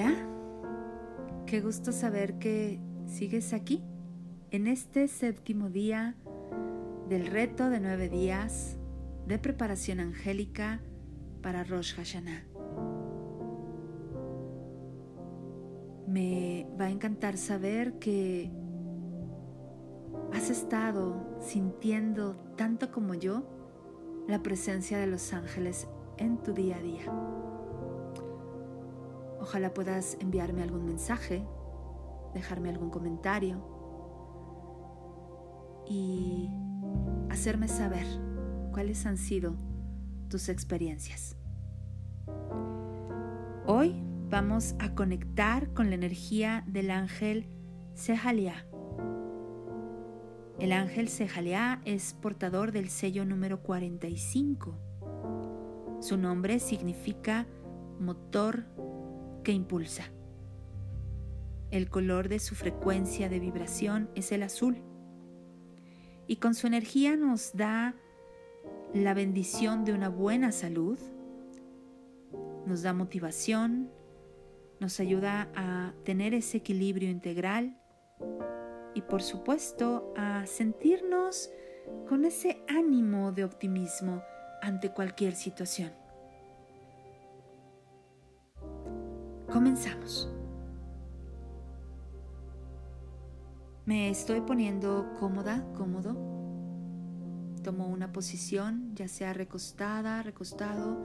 Hola, qué gusto saber que sigues aquí en este séptimo día del reto de nueve días de preparación angélica para Rosh Hashanah. Me va a encantar saber que has estado sintiendo tanto como yo la presencia de los ángeles en tu día a día. Ojalá puedas enviarme algún mensaje, dejarme algún comentario y hacerme saber cuáles han sido tus experiencias. Hoy vamos a conectar con la energía del ángel Sejalia. El ángel Sejalia es portador del sello número 45. Su nombre significa motor impulsa. El color de su frecuencia de vibración es el azul y con su energía nos da la bendición de una buena salud, nos da motivación, nos ayuda a tener ese equilibrio integral y por supuesto a sentirnos con ese ánimo de optimismo ante cualquier situación. Comenzamos. Me estoy poniendo cómoda, cómodo. Tomo una posición, ya sea recostada, recostado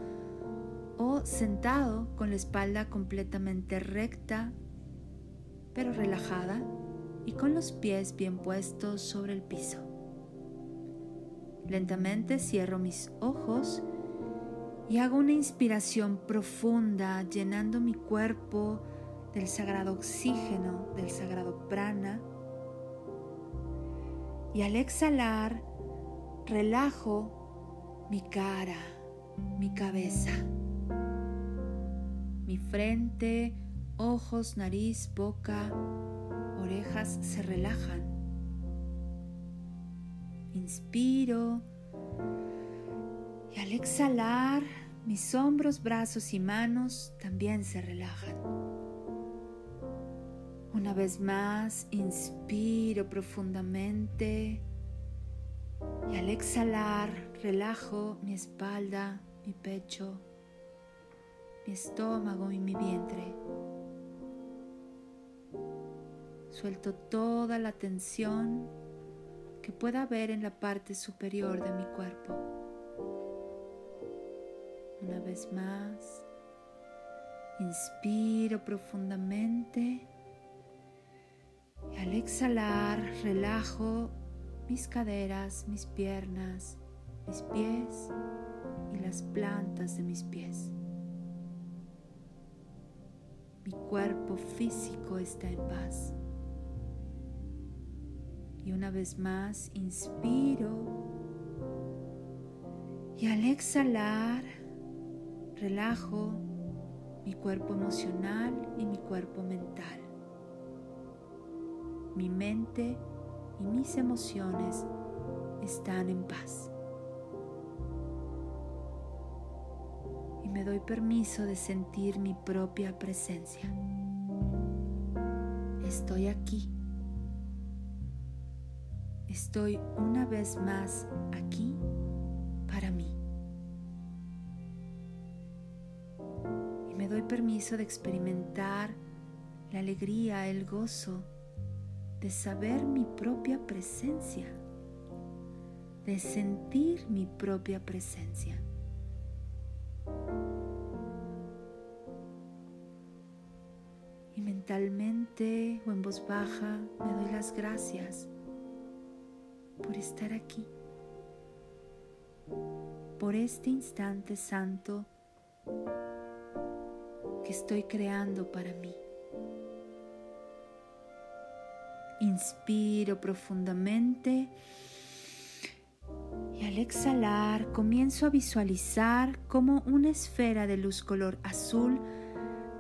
o sentado con la espalda completamente recta, pero relajada y con los pies bien puestos sobre el piso. Lentamente cierro mis ojos y hago una inspiración profunda llenando mi cuerpo del sagrado oxígeno, del sagrado prana. Y al exhalar, relajo mi cara, mi cabeza, mi frente, ojos, nariz, boca, orejas se relajan. Inspiro y al exhalar, mis hombros, brazos y manos también se relajan. Una vez más, inspiro profundamente y al exhalar, relajo mi espalda, mi pecho, mi estómago y mi vientre. Suelto toda la tensión que pueda haber en la parte superior de mi cuerpo. Una vez más, inspiro profundamente y al exhalar relajo mis caderas, mis piernas, mis pies y las plantas de mis pies. Mi cuerpo físico está en paz. Y una vez más inspiro y al exhalar relajo mi cuerpo emocional y mi cuerpo mental. Mi mente y mis emociones están en paz. Y me doy permiso de sentir mi propia presencia. Estoy aquí. Estoy una vez más aquí permiso de experimentar la alegría, el gozo de saber mi propia presencia, de sentir mi propia presencia. Y mentalmente o en voz baja me doy las gracias por estar aquí, por este instante santo que estoy creando para mí. Inspiro profundamente y al exhalar comienzo a visualizar cómo una esfera de luz color azul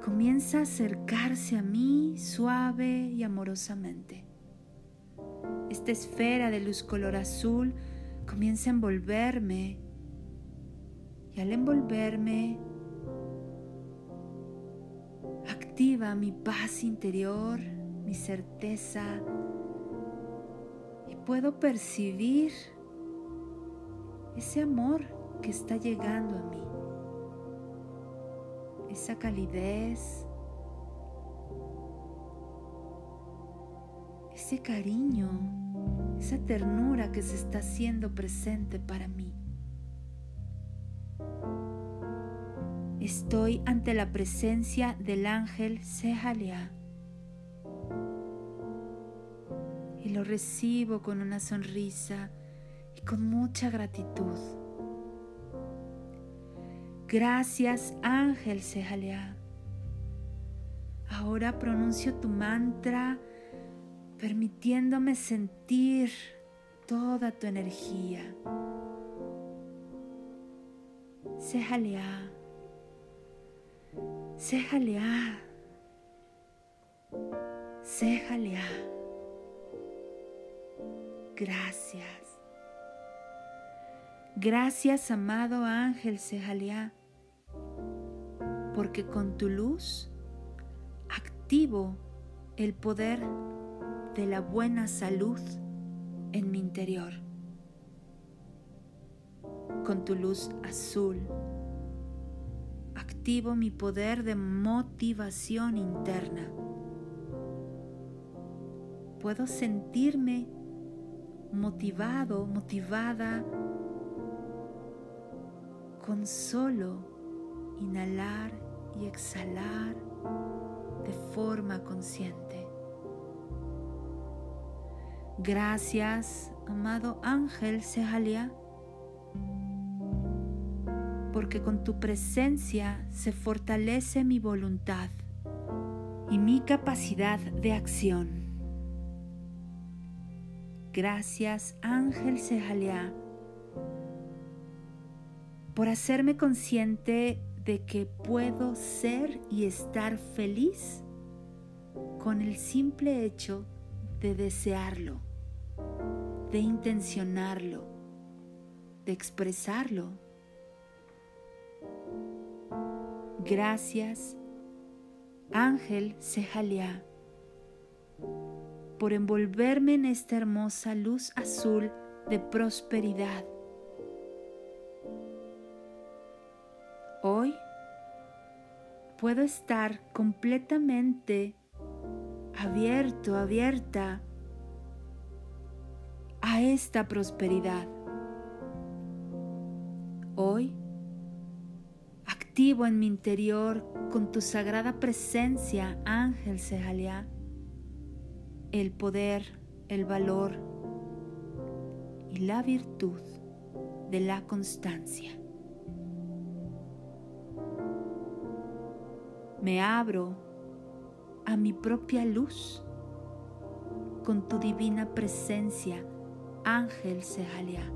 comienza a acercarse a mí suave y amorosamente. Esta esfera de luz color azul comienza a envolverme y al envolverme activa mi paz interior, mi certeza y puedo percibir ese amor que está llegando a mí, esa calidez, ese cariño, esa ternura que se está haciendo presente para mí. Estoy ante la presencia del ángel Sehalia y lo recibo con una sonrisa y con mucha gratitud. Gracias ángel Sehalia. Ahora pronuncio tu mantra permitiéndome sentir toda tu energía. Séjale Séjale Gracias. Gracias, amado ángel Sejalea, porque con tu luz activo el poder de la buena salud en mi interior. Con tu luz azul activo mi poder de motivación interna. Puedo sentirme motivado, motivada con solo inhalar y exhalar de forma consciente. Gracias, amado ángel Sejalia porque con tu presencia se fortalece mi voluntad y mi capacidad de acción. Gracias, Ángel Sejalia, por hacerme consciente de que puedo ser y estar feliz con el simple hecho de desearlo, de intencionarlo, de expresarlo Gracias, Ángel Sejalia, por envolverme en esta hermosa luz azul de prosperidad. Hoy puedo estar completamente abierto, abierta a esta prosperidad. Hoy en mi interior con tu sagrada presencia, Ángel Sejalia, el poder, el valor y la virtud de la constancia. Me abro a mi propia luz con tu divina presencia, Ángel Sejalia.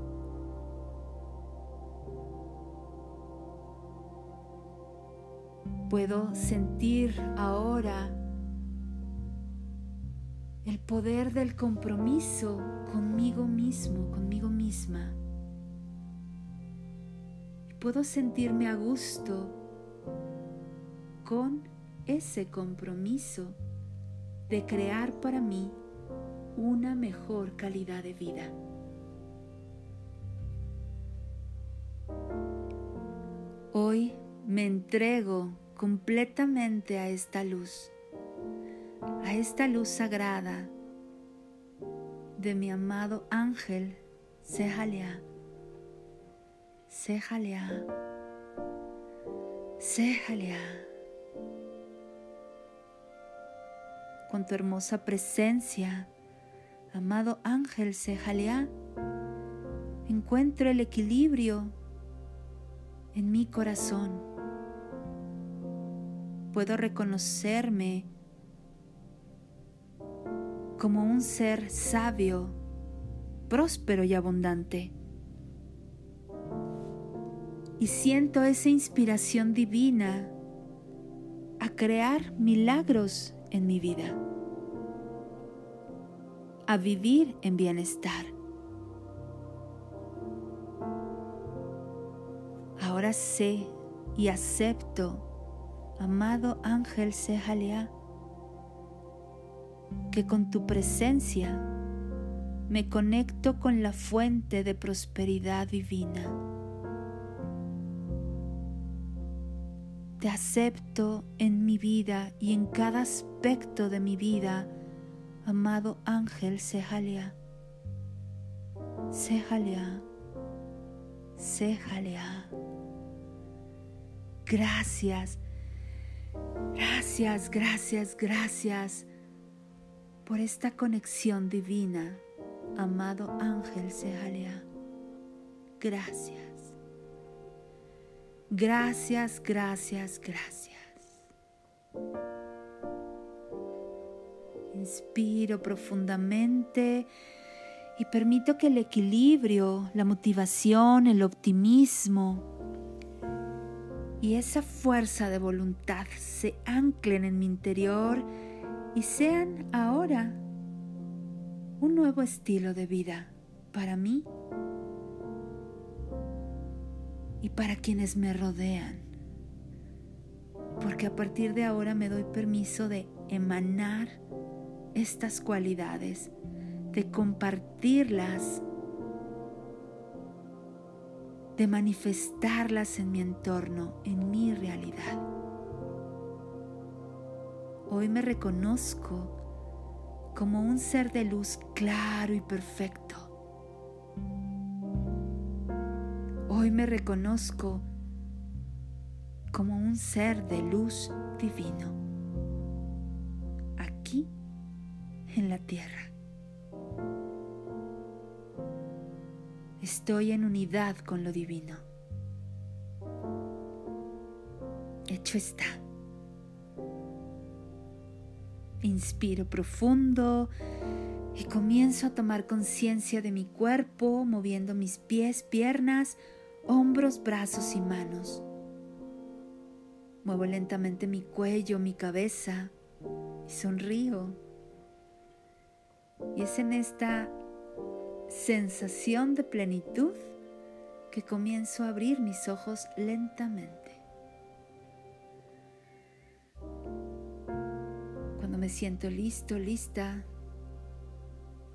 Puedo sentir ahora el poder del compromiso conmigo mismo, conmigo misma. Puedo sentirme a gusto con ese compromiso de crear para mí una mejor calidad de vida. Hoy me entrego completamente a esta luz, a esta luz sagrada de mi amado ángel Sejalea, Sejalea, Sejalea. Con tu hermosa presencia, amado ángel Sejalea, encuentro el equilibrio en mi corazón puedo reconocerme como un ser sabio, próspero y abundante. Y siento esa inspiración divina a crear milagros en mi vida, a vivir en bienestar. Ahora sé y acepto amado ángel Sejalea, que con tu presencia me conecto con la fuente de prosperidad divina. Te acepto en mi vida y en cada aspecto de mi vida, amado ángel Sejalea. Sejalea, Sejalea. Gracias, gracias, gracias, gracias por esta conexión divina, amado ángel Sejalea. Gracias. Gracias, gracias, gracias. Inspiro profundamente y permito que el equilibrio, la motivación, el optimismo y esa fuerza de voluntad se anclen en mi interior y sean ahora un nuevo estilo de vida para mí y para quienes me rodean. Porque a partir de ahora me doy permiso de emanar estas cualidades, de compartirlas, de manifestarlas en mi entorno, en mi realidad. Hoy me reconozco como un ser de luz claro y perfecto Hoy me reconozco como un ser de luz divino, aquí en la tierra. Estoy en unidad con lo divino. Hecho está. Inspiro profundo y comienzo a tomar conciencia de mi cuerpo, moviendo mis pies, piernas, hombros, brazos y manos. Muevo lentamente mi cuello, mi cabeza y sonrío. Y es en esta sensación de plenitud que comienzo a abrir mis ojos lentamente. Cuando me siento listo, lista,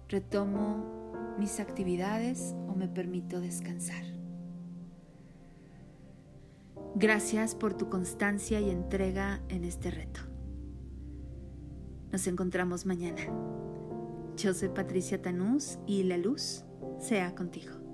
retomo mis actividades o me permito descansar. Gracias por tu constancia y entrega en este reto. Nos encontramos mañana. Yo soy Patricia Tanús y la luz sea contigo.